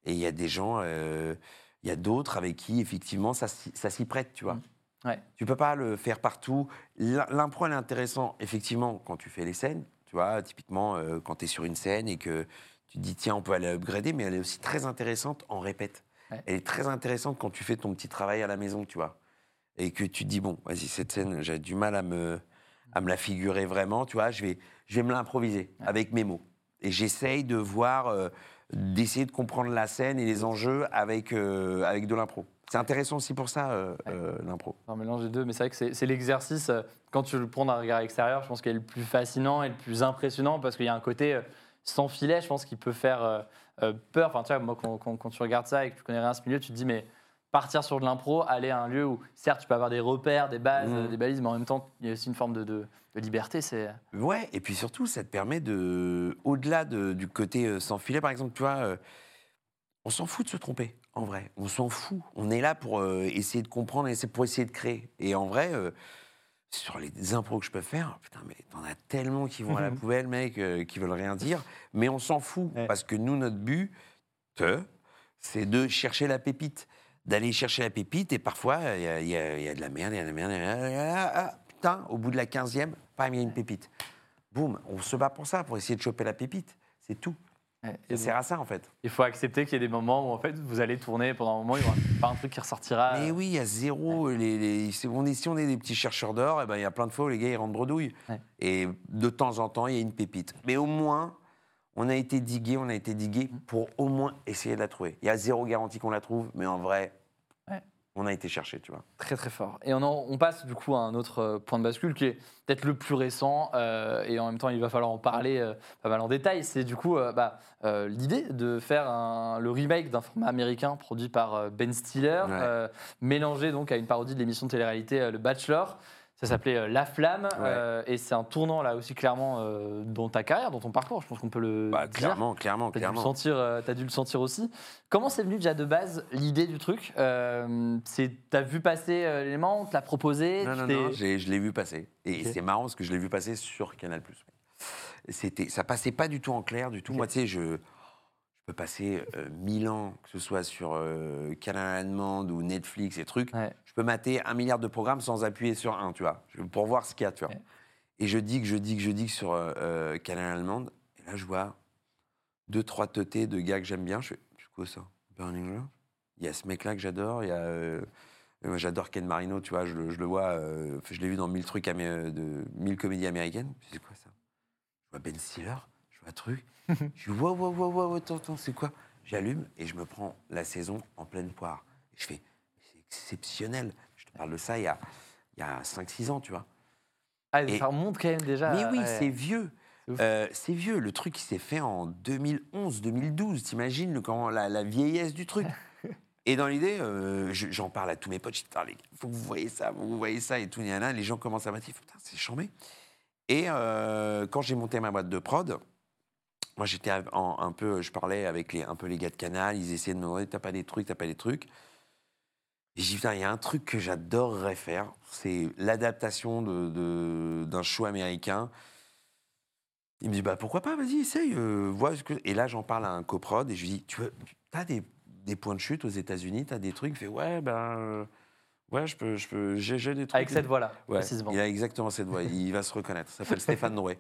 et il y a des gens, il y a d'autres avec qui effectivement ça, s'y- ça s'y prête, tu vois. Mm. Ouais. Tu peux pas le faire partout. L'im- L'impro, elle est intéressant, effectivement, quand tu fais les scènes. Tu vois, typiquement, euh, quand tu es sur une scène et que tu te dis, tiens, on peut aller upgrader, mais elle est aussi très intéressante en répète. Ouais. Elle est très intéressante quand tu fais ton petit travail à la maison, tu vois. Et que tu te dis, bon, vas-y, cette scène, j'ai du mal à me, à me la figurer vraiment, tu vois, je vais, je vais me l'improviser Ouais. avec mes mots. Et j'essaye de voir, euh, d'essayer de comprendre la scène et les enjeux avec, euh, avec de l'impro. C'est intéressant aussi pour ça, euh, euh, l'impro. Un mélange des deux, mais c'est vrai que c'est l'exercice, euh, quand tu le prends d'un regard extérieur, je pense qu'il est le plus fascinant et le plus impressionnant parce qu'il y a un côté euh, sans filet, je pense, qui peut faire euh, peur. Enfin, tu vois, moi, quand, quand- quand tu regardes ça et que tu connais rien à ce milieu, tu te dis, mais partir sur de l'impro, aller à un lieu où, certes, tu peux avoir des repères, des bases, euh, des balises, mais en même temps, il y a aussi une forme de, de- de liberté. C'est Ouais, et puis surtout, ça te permet de, au-delà de- du côté sans filet, par exemple, tu vois, on s'en fout de se tromper, en vrai. On s'en fout. On est là pour euh, essayer de comprendre, et c'est pour essayer de créer. Et en vrai, euh, sur les impros que je peux faire, putain, mais t'en as tellement qui vont à la poubelle, mec, euh, qui veulent rien dire. Mais on s'en fout, Ouais. parce que nous, notre but, c'est de chercher la pépite. D'aller chercher la pépite, et parfois, il y, a- y y de la merde, il y a de la merde, y a- ah, putain, au bout de la 15e, bam, il y a une pépite. Boum, on se bat pour ça, pour essayer de choper la pépite. C'est tout. Ouais, Ça et sert à ça, en fait. il faut accepter qu'il y ait des moments où en fait vous allez tourner pendant un moment, il n'y aura pas un truc qui ressortira. Mais oui, il y a zéro. Les, les- c'est- on est, si on est des petits chercheurs d'or, eh ben, il y a plein de fois où les gars ils rentrent bredouille. Ouais. Et de temps en temps, il y a une pépite. Mais au moins, on a été digué, on a été digué pour au moins essayer de la trouver. Il y a zéro garantie qu'on la trouve, mais en vrai, Ouais. On a été chercher, tu vois. Très très fort. Et on, en- on passe du coup à un autre euh, point de bascule qui est peut-être le plus récent euh, et en même temps il va falloir en parler euh, pas mal en détail. C'est du coup euh, bah, l'idée de faire un- le remake d'un format américain produit par Ben Stiller, Ouais. mélangé donc à une parodie de l'émission de télé-réalité Le Bachelor. Ça s'appelait euh, La Flamme euh, et c'est un tournant là aussi clairement euh, dans ta carrière, dans ton parcours. Je pense qu'on peut le Bah, dire. clairement, clairement, T'as dû, le clairement. sentir, euh, t'as dû le sentir aussi. Comment c'est venu déjà de base l'idée du truc c'est, T'as vu passer l'élément, on te l'a proposé Non, non, non, je l'ai vu passer. Et c'est marrant parce que je l'ai vu passer sur Canal+. C'était, ça passait pas du tout en clair, du tout. Moi, tu sais, je peux passer euh, mille ans, que ce soit sur euh, Canal Allemande ou Netflix et trucs. Ouais. Je peux mater un milliard de programmes sans appuyer sur un, tu vois, pour voir ce qu'il y a, tu vois. Ouais. Et je dis que je dis que je dis que sur euh, Canal Allemande, et là, je vois deux, trois teutés de gars que j'aime bien. Je fais, c'est quoi ça Burning Love? Il y a ce mec-là que j'adore, il y a. moi, J'adore Ken Marino, tu vois, je le, je le vois, je l'ai vu dans mille trucs, de mille comédies américaines. C'est quoi ça? Je vois Ben Stiller, un truc. je dis, wow, wow, wow, wow, attends, attends, c'est quoi? J'allume et je me prends la saison en pleine poire. Et je fais, c'est exceptionnel. Je te parle de ça il y a, il y a 5-6 ans, tu vois. Ah, Et- ça remonte quand même déjà. Mais oui, ouais. c'est vieux. C'est. Euh, c'est vieux. Le truc, il s'est fait en 2011, 2012. T'imagines le- quand la, la vieillesse du truc. Et dans l'idée, euh, je- j'en parle à tous mes potes. Je dis, Putain, les gars, faut que vous voyez ça, vous voyez ça et tout. En a, les gens commencent à me dire, putain, c'est chambé. Et euh, quand j'ai monté ma boîte de prod, moi j'étais un, peu, je parlais avec les, un peu les gars de Canal. Ils essayaient de me demander, t'as pas des trucs, t'as pas des trucs? Et j'ai dit, putain, il y a un truc que j'adorerais faire, c'est l'adaptation de- de- d'un show américain. Il me dit, bah pourquoi pas, vas-y, essaye, euh, vois ce que... Et là, j'en parle à un coprod et je lui dis, tu veux, t'as des, des points de chute aux États-Unis, t'as des trucs? Il fait, ouais, ben, euh, ouais, je peux, je peux, j'ai des trucs. Avec cette voix-là, Ouais, précisément. il a exactement cette voix, il va se reconnaître. Ça s'appelle Stéphane. Et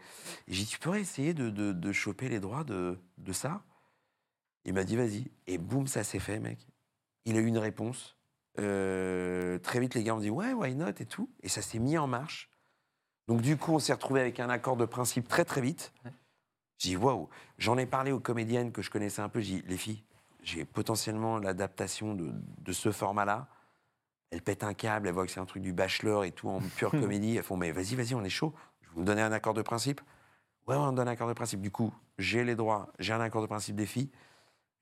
j'ai dit, tu pourrais essayer de, de, de choper les droits de, de ça? Il m'a dit, vas-y. Et boum, ça s'est fait, mec. Il a eu une réponse. Euh, très vite, les gars ont dit, ouais, why not et tout. Et ça s'est mis en marche. Donc, du coup, on s'est retrouvé avec un accord de principe très, très vite. Ouais. J'ai dit, waouh. J'en ai parlé aux comédiennes que je connaissais un peu. J'ai dit, les filles, j'ai potentiellement l'adaptation de, de ce format-là. Elles pètent un câble, elles voient que c'est un truc du bachelor et tout en pure comédie. Elles font, mais vas-y, vas-y, on est chaud. Je vais vous donner un accord de principe. Ouais, on donne un accord de principe. Du coup, j'ai les droits, j'ai un accord de principe des filles.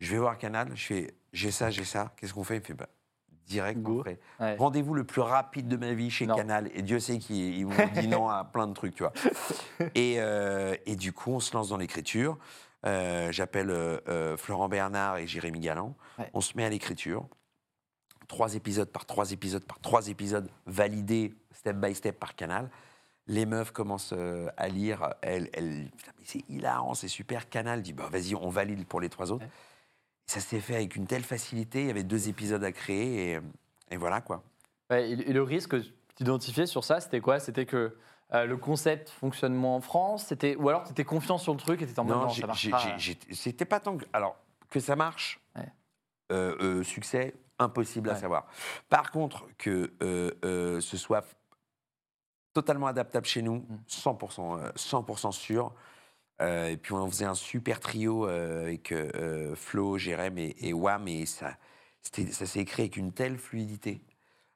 Je vais voir Canal, je fais, j'ai ça, j'ai ça. Qu'est-ce qu'on fait? Il me fait, bah, direct. Ouais. Rendez-vous le plus rapide de ma vie chez Non. Canal. Et Dieu sait qu'ils ils m'ont dit non à plein de trucs, tu vois. Et, euh, et du coup, on se lance dans l'écriture. Euh, J'appelle euh, euh, Florent Bernard et Jérémy Galland. Ouais. On se met à l'écriture. Trois épisodes par trois épisodes par trois épisodes, validés step by step par Canal. Les meufs commencent euh, à lire. Elles, elles- c'est hilarant, c'est super. Canal dit bah, vas-y, on valide pour les trois autres. Ouais. Ça s'est fait avec une telle facilité. Il y avait deux épisodes à créer et, et voilà quoi. Ouais, et, le risque que tu identifiais sur ça, c'était quoi? C'était que euh, le concept fonctionne moins en France? C'était, Ou alors tu étais confiant sur le truc et tu étais en mode non, j'ai- ça marchera. c'était pas tant que. Alors, que ça marche, Ouais. euh, euh, succès, impossible à savoir. Par contre, que euh, euh, ce soit totalement adaptable chez nous, Mm. 100%, euh, 100% sûr. Euh, et puis on faisait un super trio avec Flo, Jérém et, et Wam, et ça, ça s'est écrit avec une telle fluidité.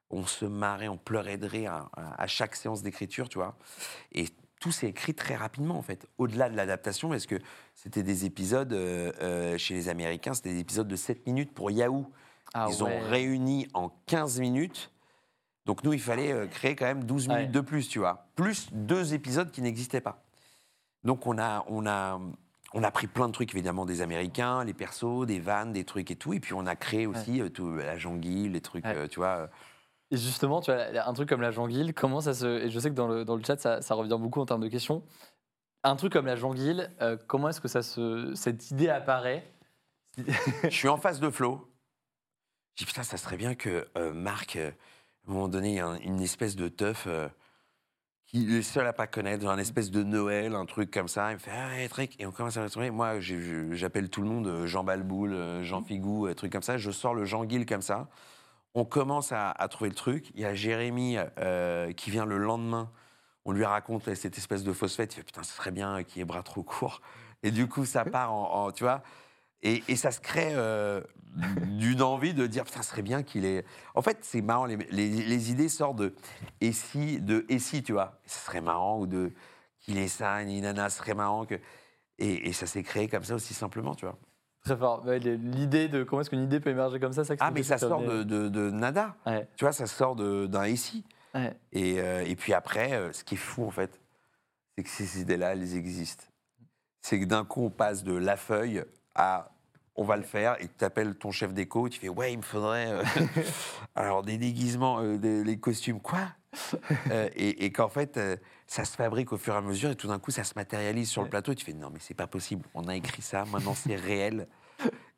On se marrait, on pleurait de rire à, à chaque séance d'écriture, tu vois. Et tout s'est écrit très rapidement, en fait, au-delà de l'adaptation, parce que c'était des épisodes, euh, euh, chez les Américains, c'était des épisodes de 7 minutes pour Yahoo. Ah Ils ouais. ont réuni en 15 minutes. Donc nous, il fallait euh, créer quand même 12 minutes Ouais. de plus, tu vois. Plus deux épisodes qui n'existaient pas. Donc on a, on, a, on a pris plein de trucs, évidemment, des Américains, les persos, des vannes, des trucs et tout. Et puis on a créé aussi euh, tout, la jonguille, les trucs, euh, tu vois. Et justement, tu vois, un truc comme la janguille, comment ça se. Et je sais que dans le, dans le chat, ça, ça revient beaucoup en termes de questions. Un truc comme la janguille, euh, comment est-ce que ça se, cette idée apparaît? Je suis en face de Flo. Je dis, putain, ça serait bien que euh, Marc, euh, à un moment donné, il y a un- une espèce de teuf euh, qui est seul à pas connaître, une espèce de Noël, un truc comme ça. Il me fait, ah, truc. Et on commence à retrouver. Moi, j'appelle tout le monde euh, Jean Balboul, Jean Figou, un truc comme ça. Je sors le Jean Guil comme ça. On commence à, à trouver le truc. Il y a Jérémy euh, qui vient le lendemain. On lui raconte cette espèce de fausse fête. Il fait, putain, ce serait bien qu'il ait bras trop courts. Et du coup, ça part en, en- tu vois. Et, et ça se crée euh, d'une envie de dire, ce serait bien qu'il ait. En fait, c'est marrant, les, les- les idées sortent de et si, de et si, tu vois. Ce serait marrant, ou de qu'il ait ça, ni nana, ce serait marrant que. Et, et ça s'est créé comme ça aussi simplement, tu vois. Très fort. L'idée de comment est-ce qu'une idée peut émerger comme ça, ça que Ah, mais ça sort de, de, de nada. Ouais, Tu vois, ça sort de- d'un et si. ouais. Et, euh, et puis après, euh, ce qui est fou, en fait, c'est que ces idées-là, elles existent. C'est que d'un coup, on passe de la feuille à on va le faire, et tu appelles ton chef d'éco, tu fais ouais, il me faudrait euh, alors des déguisements, euh, des, les costumes, quoi? Euh, Et, et qu'en fait, ça se fabrique au fur et à mesure, et tout d'un coup, ça se matérialise sur le plateau, et tu fais non, mais c'est pas possible, on a écrit ça, maintenant c'est réel.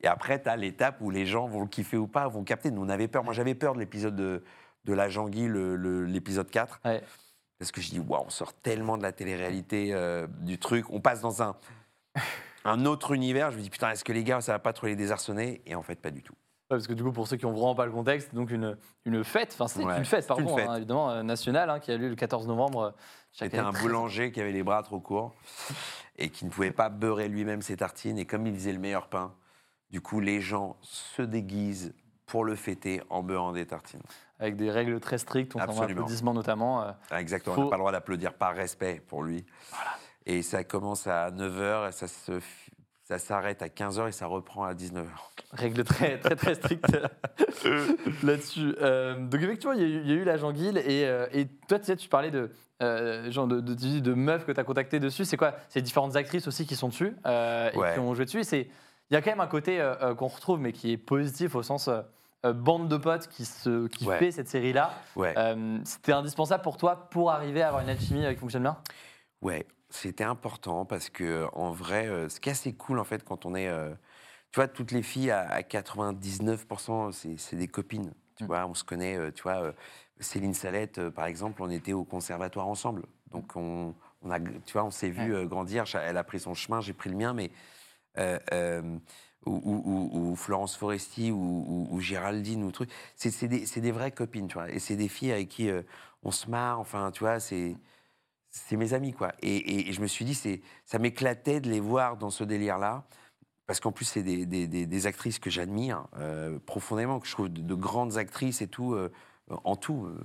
Et après, tu as l'étape où les gens vont le kiffer ou pas, vont capter. Nous, on avait peur. Moi, j'avais peur de l'épisode de, de La Janguille, le- le- l'épisode 4. Ouais. Parce que je dis, waouh, on sort tellement de la télé-réalité, euh, du truc. On passe dans un, un autre univers. Je me dis, putain, est-ce que les gars, ça va pas trop les désarçonner? Et en fait, pas du tout. Ouais, parce que du coup, pour ceux qui ont vraiment pas le contexte, donc une, une fête, enfin c'est Ouais, une fête, pardon, une fête. hein, évidemment, euh, nationale, hein, qui a lieu le 14 novembre. euh, C'était un Très- boulanger qui avait les bras trop courts et qui ne pouvait pas beurrer lui-même ses tartines. Et comme il faisait le meilleur pain, du coup, les gens se déguisent pour le fêter en beurrant des tartines. Avec des règles très strictes, on Absolument. applaudissements notamment. euh, Ah, Exactement, Faut- on n'a pas le droit d'applaudir par respect pour lui. Et ça commence à 9h, et ça se ça s'arrête à 15h et ça reprend à 19h. Règles très, très, très strictes là-dessus. Euh, donc, effectivement, il y, a eu- il y a eu la Janguille. Et, euh, et toi, tu sais, tu parlais de, euh, genre de, meufs que tu as contactées dessus. C'est quoi? C'est différentes actrices aussi qui sont dessus euh, et Ouais. qui ont joué dessus. Il y a quand même un côté euh, euh, qu'on retrouve, mais qui est positif au sens euh, euh, bande de potes qui, se, qui Ouais. fait cette série-là. Ouais, Euh, C'était indispensable pour toi pour arriver à avoir une alchimie euh, qui fonctionne bien ouais, c'était important parce que en vrai, euh, ce qui est assez cool en fait quand on est. euh, tu vois, toutes les filles à, à 99%, c'est des copines. Tu Mm. vois, on se connaît, euh, tu vois. Céline Salette, par exemple, on était au conservatoire ensemble. Donc, on, on a, tu vois, on s'est vu Ouais. grandir. Elle a pris son chemin, j'ai pris le mien, mais. euh, euh, ou, ou- ou- ou Florence Foresti, ou, Géraldine, ou truc. C'est des, des vraies copines, tu vois. Et c'est des filles avec qui euh, on se marre, enfin, tu vois, c'est. C'est mes amis, quoi. Et, et- et je me suis dit, c'est, ça m'éclatait de les voir dans ce délire-là, parce qu'en plus, c'est des, des- des- des actrices que j'admire euh, profondément, que je trouve de, de grandes actrices et tout, euh, en tout. euh,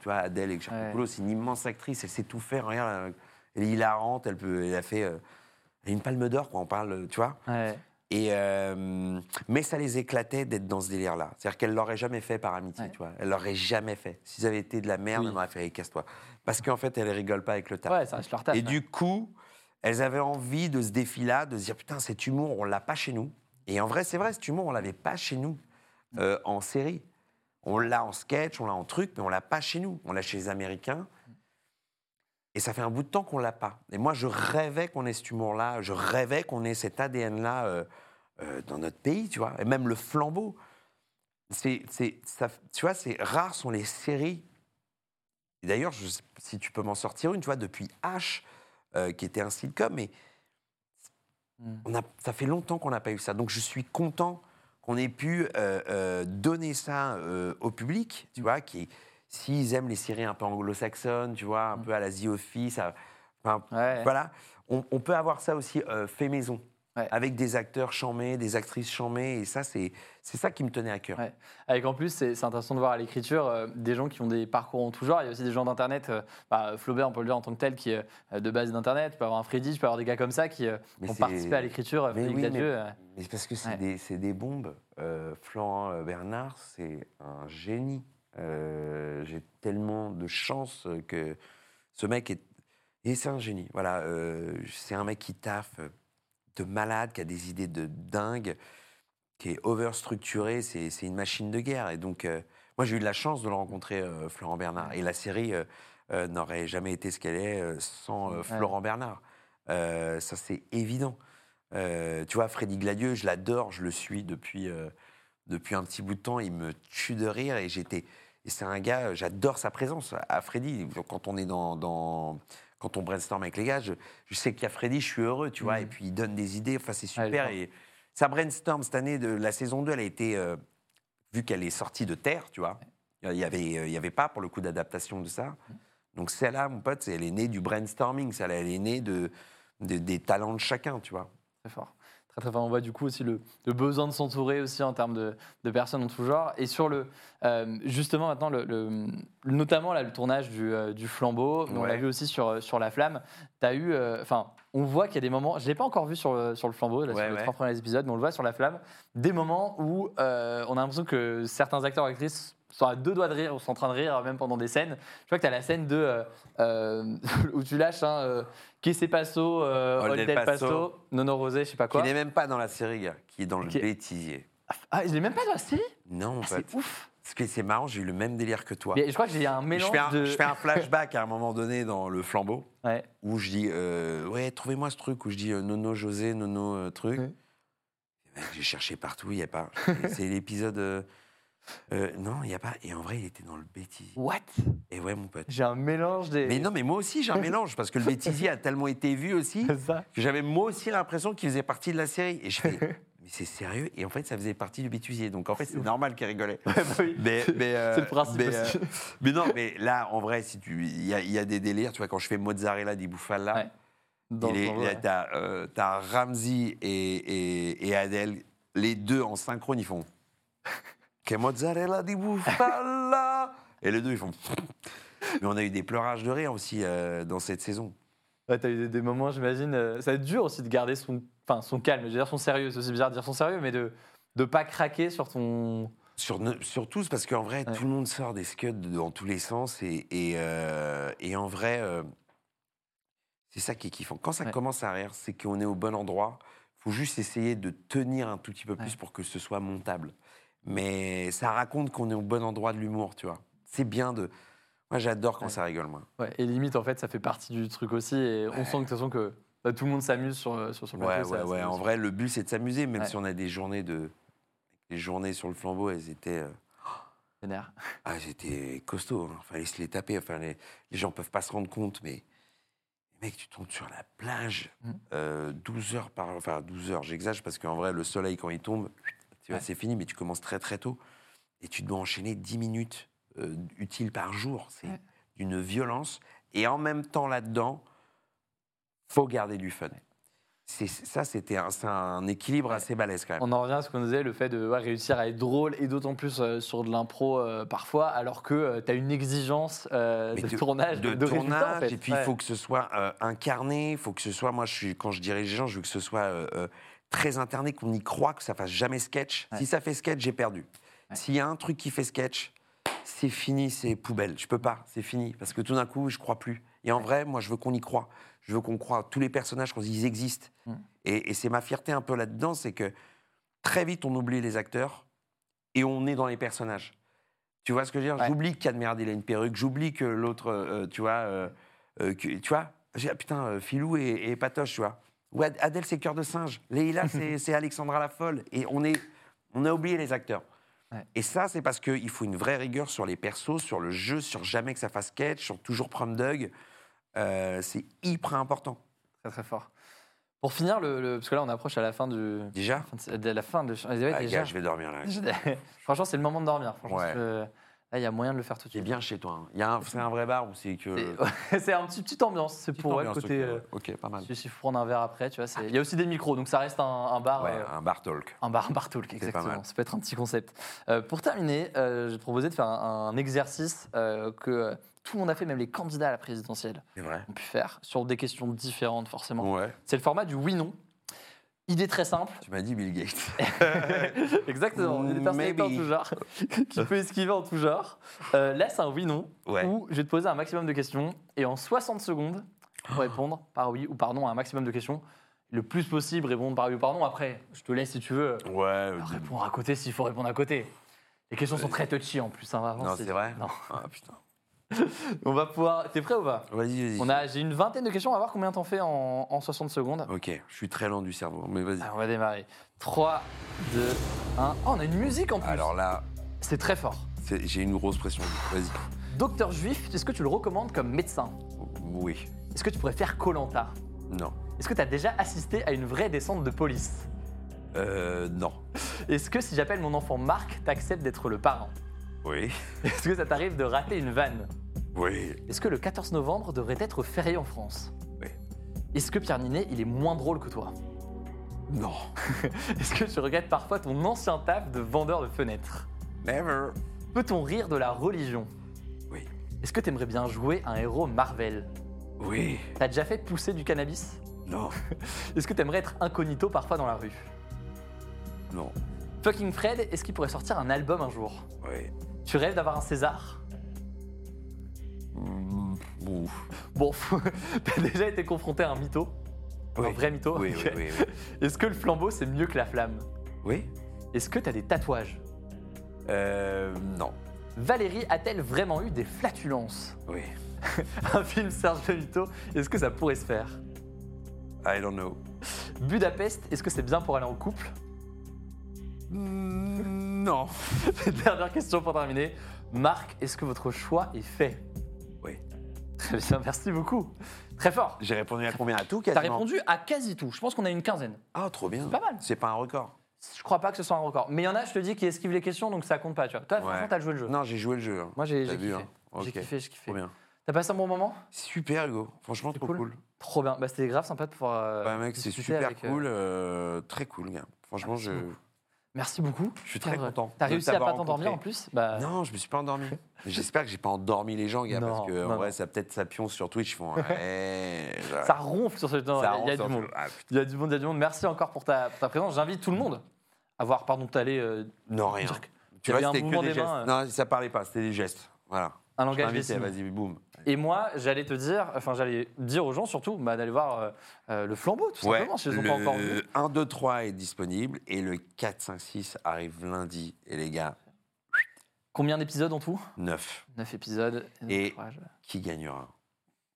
tu vois, Adèle Exarchopoulos, c'est une immense actrice, elle sait tout faire. Regarde, euh, elle est hilarante, elle, peut, elle a fait elle a une palme d'or, quoi, on parle, tu vois. Ouais. Et euh, mais ça les éclatait d'être dans ce délire-là. C'est-à-dire qu'elle l'auraient jamais fait par amitié, Ouais. tu vois. Elle l'auraient jamais fait. S'ils avaient été de la merde, Oui. elle m'aurait fait, casse-toi. Parce qu'en fait, elle rigole pas avec le taf. Ouais, ça reste leur taf. Et ouais. du coup, elles avaient envie de ce défi-là, de se dire putain, cet humour, on l'a pas chez nous. Et en vrai, c'est vrai, cet humour, on l'avait pas chez nous euh, en série. On l'a en sketch, on l'a en truc, mais on l'a pas chez nous. On l'a chez les Américains. Et ça fait un bout de temps qu'on l'a pas. Et moi, je rêvais qu'on ait cet humour-là. Je rêvais qu'on ait cet ADN-là euh, euh, dans notre pays, tu vois. Et même le flambeau. C'est, tu vois, c'est rares sont les séries. D'ailleurs, si tu peux m'en sortir une, tu vois, depuis H, euh, qui était un sitcom, mais Mm. on a, ça fait longtemps qu'on n'a pas eu ça. Donc je suis content qu'on ait pu euh, euh, donner ça au public, tu vois, qui, s'ils aiment les séries un peu anglo-saxonnes, tu vois, un peu à la The Office, à- enfin, Ouais. voilà, on, on peut avoir ça aussi fait maison. Ouais. avec des acteurs chamés, des actrices chamées, et ça, c'est ça qui me tenait à cœur. Ouais. Avec en plus, c'est intéressant de voir à l'écriture euh, des gens qui ont des parcours en tout genre. Il y a aussi des gens d'Internet, euh, bah, Flaubert, on peut le dire en tant que tel, qui est euh, de base d'Internet. Tu peux avoir un Freddy, tu peux avoir des gars comme ça qui euh, ont participé à l'écriture. Mais oui, mais- Mais parce que c'est Ouais. des, des bombes. Florent Bernard, c'est un génie. J'ai tellement de chance que ce mec est. Et c'est un génie. Voilà. c'est un mec qui taffe de malade, qui a des idées de dingue, qui est overstructuré. C'est c'est une machine de guerre. Et donc, euh, moi, j'ai eu de la chance de le rencontrer, euh, Florent Bernard. Et la série euh, n'aurait jamais été ce qu'elle est sans Florent Bernard. Ça, c'est évident. Tu vois, Freddy Gladieux, je l'adore, je le suis depuis, depuis un petit bout de temps. Il me tue de rire et j'étais. Et c'est un gars, j'adore sa présence à Freddy. Quand on est dans, dans- quand on brainstorm avec les gars, je, je sais qu'il y a Freddy, je suis heureux, tu vois. Mhm. Et puis il donne des idées. Enfin, c'est Ouais, super. fort. et sa brainstorm cette année de la saison 2, elle a été euh, vu qu'elle est sortie de terre, tu vois. Il y avait, il y avait pas pour le coup d'adaptation de ça. Donc celle-là, mon pote, c'est- elle est née du brainstorming. Celle-là, elle est née de, de- des talents de chacun, tu vois. Très fort. Très, très fort. On voit du coup aussi le, le besoin de s'entourer aussi en termes de, de personnes en tout genre. Et sur le. euh, justement, maintenant, le, le- notamment là, le tournage du, euh, du flambeau, mais on l'a vu aussi sur, sur La Flamme. Tu as eu. euh, Enfin, on voit qu'il y a des moments. Je ne l'ai pas encore vu sur, le- sur le flambeau, là, sur Ouais, les ouais. trois premiers épisodes, mais on le voit sur La Flamme. Des moments où on a l'impression que certains acteurs ou actrices sont à deux doigts de rire ou sont en train de rire, même pendant des scènes. Je vois que tu as la scène de. euh, euh, où tu lâches. Hein, euh, Che se passo, euh, Ol del Paso. Paso, Nono Rosé, je sais pas Qui quoi. n'est même pas dans la série, gars, qui est dans le bêtisier. Ah, je l'ai même pas dans la série? Non, Ah. C'est ouf Parce que c'est marrant, j'ai eu le même délire que toi. Mais Je crois que j'ai un je, mélange fais un, de... je fais un flashback à un moment donné dans le flambeau Ouais. où je dis ouais trouvez-moi ce truc où je dis Nono José Nono truc. Ouais. Mec, J'ai cherché partout, il y a pas. C'est l'épisode. Euh, euh, non, il y a pas. Et en vrai, il était dans le bêtisier. What? Et ouais, mon pote. J'ai un mélange des... Mais non, mais moi aussi j'ai un mélange parce que le bêtisier a tellement été vu aussi ça que j'avais moi aussi l'impression qu'il faisait partie de la série. Et je fais mais c'est sérieux? Et en fait, ça faisait partie du bêtisier. Donc en fait, c'est normal qu'il rigolait. Ouais, bah oui. Mais, mais, euh, C'est le principe mais, aussi. mais non, mais là, en vrai, si tu, il y, a- il y a des délires. Tu vois, quand je fais mozzarella di bufala, Ouais. T'as, euh, Ramsey et, et, et Adèle, les deux en synchrone, ils font mozzarella di bufala, et les deux ils font. Mais on a eu des pleurages de rire aussi euh, dans cette saison. Ouais, t'as eu des, des moments, j'imagine... euh, ça va être dur aussi de garder son, enfin, son calme. Je veux dire son sérieux, c'est aussi bizarre de dire son sérieux, mais de ne pas craquer sur ton... Sur, sur tous, parce qu'en vrai, Ouais. tout le monde sort des scuds dans tous les sens. Et, et, euh, et en vrai, c'est ça qui est kiffant. Quand ça Ouais. commence à rire, c'est qu'on est au bon endroit. Il faut juste essayer de tenir un tout petit peu plus pour que ce soit montable. Mais ça raconte qu'on est au bon endroit de l'humour, tu vois. C'est bien de. Moi, j'adore quand Ouais. ça rigole, moi. Ouais, et limite, en fait, ça fait partie du truc aussi. Et on sent que de toute façon que bah, tout le monde s'amuse sur, sur, sur le Ouais, plateau, ouais, ça- ouais. En vrai, le but, c'est de s'amuser, même si on a des journées de. Les journées sur le flambeau, elles étaient. euh, Vénère. Ah, c'était costaud. Hein. Fallait se les taper. Enfin, les, les gens peuvent pas se rendre compte, mais. Mec, tu tombes sur la plage, Mm. euh, 12 heures par. Enfin, 12 heures, j'exagère, parce qu'en vrai, le soleil, quand il tombe, tu vois, Ouais. c'est fini, mais tu commences très, très tôt. Et tu dois enchaîner 10 minutes euh, utiles par jour. C'est Ouais. d'une violence. Et en même temps, là-dedans, faut garder du fun. C'est, ça, c'était un, c'est un équilibre assez balèze, quand même. On en revient à ce qu'on disait, le fait de ouais, réussir à être drôle et d'autant plus euh, sur de l'impro euh, parfois, alors que tu as une exigence euh, de, tournage, de, tournage, en fait. et puis il Ouais. faut que ce soit euh, incarné, il faut que ce soit, moi je suis, quand je dirige les gens, je veux que ce soit euh, euh, très interné, qu'on y croit, que ça fasse jamais sketch. Ouais. Si ça fait sketch, j'ai perdu. Ouais. S'il y a un truc qui fait sketch, c'est fini, c'est poubelle. Je peux pas, c'est fini. Parce que tout d'un coup, je crois plus. Et en vrai, moi je veux qu'on y croit. Je veux qu'on croit. Tous les personnages, qu'on dise, ils existent. Mm. Et, et c'est ma fierté un peu là-dedans, c'est que très vite on oublie les acteurs et on est dans les personnages. Tu vois ce que je veux dire? Ouais. J'oublie que Cadmerde, il a une perruque. J'oublie que l'autre, euh, tu vois, euh, euh, que- tu vois, ah, putain, euh, Filou et, et Patoche, tu vois. Ou Ad- Adèle, c'est Cœur de singe. Leïla, c'est Alexandra la folle. Et on, est, on a oublié les acteurs. Ouais. Et ça, c'est parce qu'il faut une vraie rigueur sur les persos, sur le jeu, sur jamais que ça fasse sketch, sur toujours prendre Doug. Euh, c'est hyper important. Très très fort. Pour finir, le, le- parce que là on approche à la fin du. Déjà fin de, de la fin de. ouais, Ah, déjà. gars, je vais dormir là. Franchement, c'est le moment de dormir. Franchement, Ouais. Là, il y a moyen de le faire tout de C'est suite. bien chez toi. hein. C'est un vrai bar ou c'est que. C'est c'est un petit petite ambiance. C'est pour ambiance, côté. ok, euh. Ok, pas mal. si faut prendre un verre après, tu vois. c'est- Il y a aussi des micros, donc ça reste un, un bar. Ouais, euh, un bar talk. Un bar, un bar talk, exactement. Ça peut être un petit concept. Euh, pour terminer, je vais te proposer de faire un, un exercice que tout le monde a fait, même les candidats à la présidentielle C'est vrai. ont pu faire, sur des questions différentes forcément. Ouais. C'est le format du oui-non. Idée très simple. Tu m'as dit Bill Gates. Exactement. Il y a des personnalités en tout genre, qui peut esquiver en tout genre. Euh, là, c'est un oui-non, Ouais. où je vais te poser un maximum de questions, et en 60 secondes, pour répondre par oui ou par non à un maximum de questions. Le plus possible, répondre par oui ou par non. Après, je te laisse si tu veux Ouais. euh, répondre à côté s'il faut répondre à côté. Les questions sont très touchy en plus. hein, Non, c'est vrai Non. Ah putain. On va pouvoir. T'es prêt ou pas? Vas-y, vas-y. On a, j'ai une vingtaine de questions. On va voir combien t'en fais en, en 60 secondes. Ok, je suis très lent du cerveau, mais vas-y. Alors, on va démarrer. 3, 2, 1. Oh, on a une musique en plus. Alors là, C'est très fort. c'est- j'ai une grosse pression. Vas-y. Docteur juif, est-ce que tu le recommandes comme médecin? Oui. Est-ce que tu pourrais faire Colanta? Non. Est-ce que tu as déjà assisté à une vraie descente de police? Euh, non. Est-ce que si j'appelle mon enfant Marc, t'acceptes d'être le parent? Oui. Est-ce que ça t'arrive de rater une vanne Oui. Est-ce que le 14 novembre devrait être férié en France Oui. Est-ce que Pierre Ninet, il est moins drôle que toi Non. Est-ce que tu regrettes parfois ton ancien taf de vendeur de fenêtres Never. Peut-on rire de la religion Oui. Est-ce que t'aimerais bien jouer un héros Marvel Oui. T'as déjà fait pousser du cannabis Non. Est-ce que t'aimerais être incognito parfois dans la rue Non. Fucking Fred, est-ce qu'il pourrait sortir un album un jour Oui. Tu rêves d'avoir un César? Ouf. Bon, t'as déjà été confronté à un mytho? Oui. Un vrai mytho? Oui, oui, oui, oui. Est-ce que le flambeau c'est mieux que la flamme? Oui Est-ce que t'as des tatouages? Euh, non. Valérie a-t-elle vraiment eu des flatulences? Oui. Un film Serge Lito, est-ce que ça pourrait se faire? I don't know. Budapest, est-ce que c'est bien pour aller en couple? Non. Dernière question pour terminer. Marc, est-ce que votre choix est fait? Oui. Très bien, merci beaucoup. Très fort. J'ai répondu à combien? À tout, T'as quasiment répondu à quasi tout. Je pense qu'on a une quinzaine. Ah, trop bien. Pas mal. C'est pas un record. Je crois pas que ce soit un record. Mais il y en a, je te dis, qui esquivent les questions, donc ça compte pas, tu vois. Toi, franchement, t'as joué le jeu. Non, j'ai joué le jeu. hein. Moi, j'ai T'as j'ai vu, kiffé. hein Ok. J'ai kiffé, j'ai kiffé. Trop bien. T'as passé un bon moment? Super, Hugo. Franchement, C'est trop cool. cool. Trop bien. Bah, c'était grave sympa de pouvoir. euh, Bah, mec, c'est discuter super avec, euh, cool. euh, très cool, gars. Franchement, je. Merci beaucoup. Je suis très content T'as réussi à pas t'endormir en plus bah, Non, je me suis pas endormi. J'espère que j'ai pas endormi les gens, gars, Non, parce que en non, vrai, non. ça peut-être ça pionce sur Twitch. Font. ouais, Ça ronfle sur ce Il y a du monde. Ah. Il y a du monde, il y a du monde. Merci encore pour ta, pour ta présence. J'invite tout le monde à voir, pardon, t'aller euh, Non, rien. Tu vois, c'était que des des gestes. mains, euh. Non, ça parlait pas, c'était des gestes. Voilà. un langage vas-y, boum. Et moi, j'allais te dire, enfin, j'allais dire aux gens surtout bah, d'aller voir euh, euh, le flambeau, tout simplement, s'ils ne sont pas encore le 1, 2, 3 est disponible et le 4, 5, 6 arrive lundi. Et les gars, Combien d'épisodes en tout? 9. 9 épisodes. Et- Courage. Qui gagnera?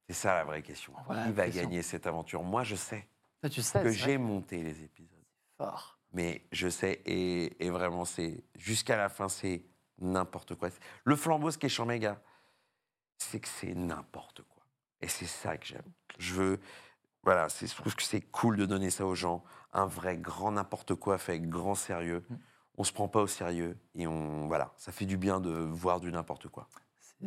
C'est ça la vraie question. Voilà Qui va question. gagner cette aventure? Moi, je sais Ça, tu sais, que j'ai monté les épisodes. fort. Mais je sais, et, et vraiment, c'est jusqu'à la fin, c'est n'importe quoi. Le flambeau, ce qui est chiant, gars, c'est que c'est n'importe quoi. Et c'est ça que j'aime. Je veux. Voilà, c'est- je trouve que c'est cool de donner ça aux gens. Un vrai grand n'importe quoi fait avec grand sérieux. Mm. On se prend pas au sérieux et on. Voilà, ça fait du bien de voir du n'importe quoi.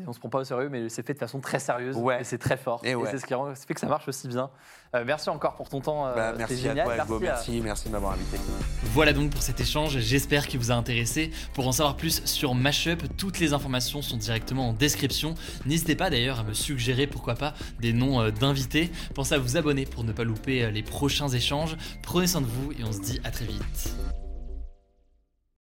On se prend pas au sérieux, mais c'est fait de façon très sérieuse. Ouais. Et c'est très fort. Et ouais. c'est ce qui rend- fait que ça marche aussi bien. Euh, merci encore pour ton temps. euh, Bah, merci génial. à toi, Hugo. à- Merci, merci de m'avoir invité. Voilà donc pour cet échange, j'espère qu'il vous a intéressé. Pour en savoir plus sur Mashup, toutes les informations sont directement en description. N'hésitez pas d'ailleurs à me suggérer pourquoi pas des noms euh, d'invités. Pensez à vous abonner pour ne pas louper euh, les prochains échanges. Prenez soin de vous et on se dit à très vite.